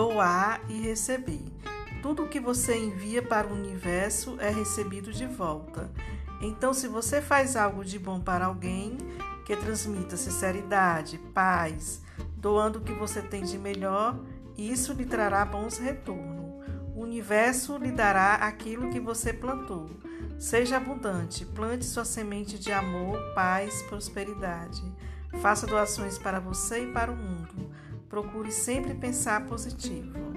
doar e receber. Tudo que você envia para o universo é recebido de volta. Então, se você faz algo de bom para alguém, que transmita sinceridade, paz, doando o que você tem de melhor, isso lhe trará bons retornos. O universo lhe dará aquilo que você plantou. Seja abundante, plante sua semente de amor, paz, prosperidade. Faça doações para você e para o mundo. Procure sempre pensar positivo.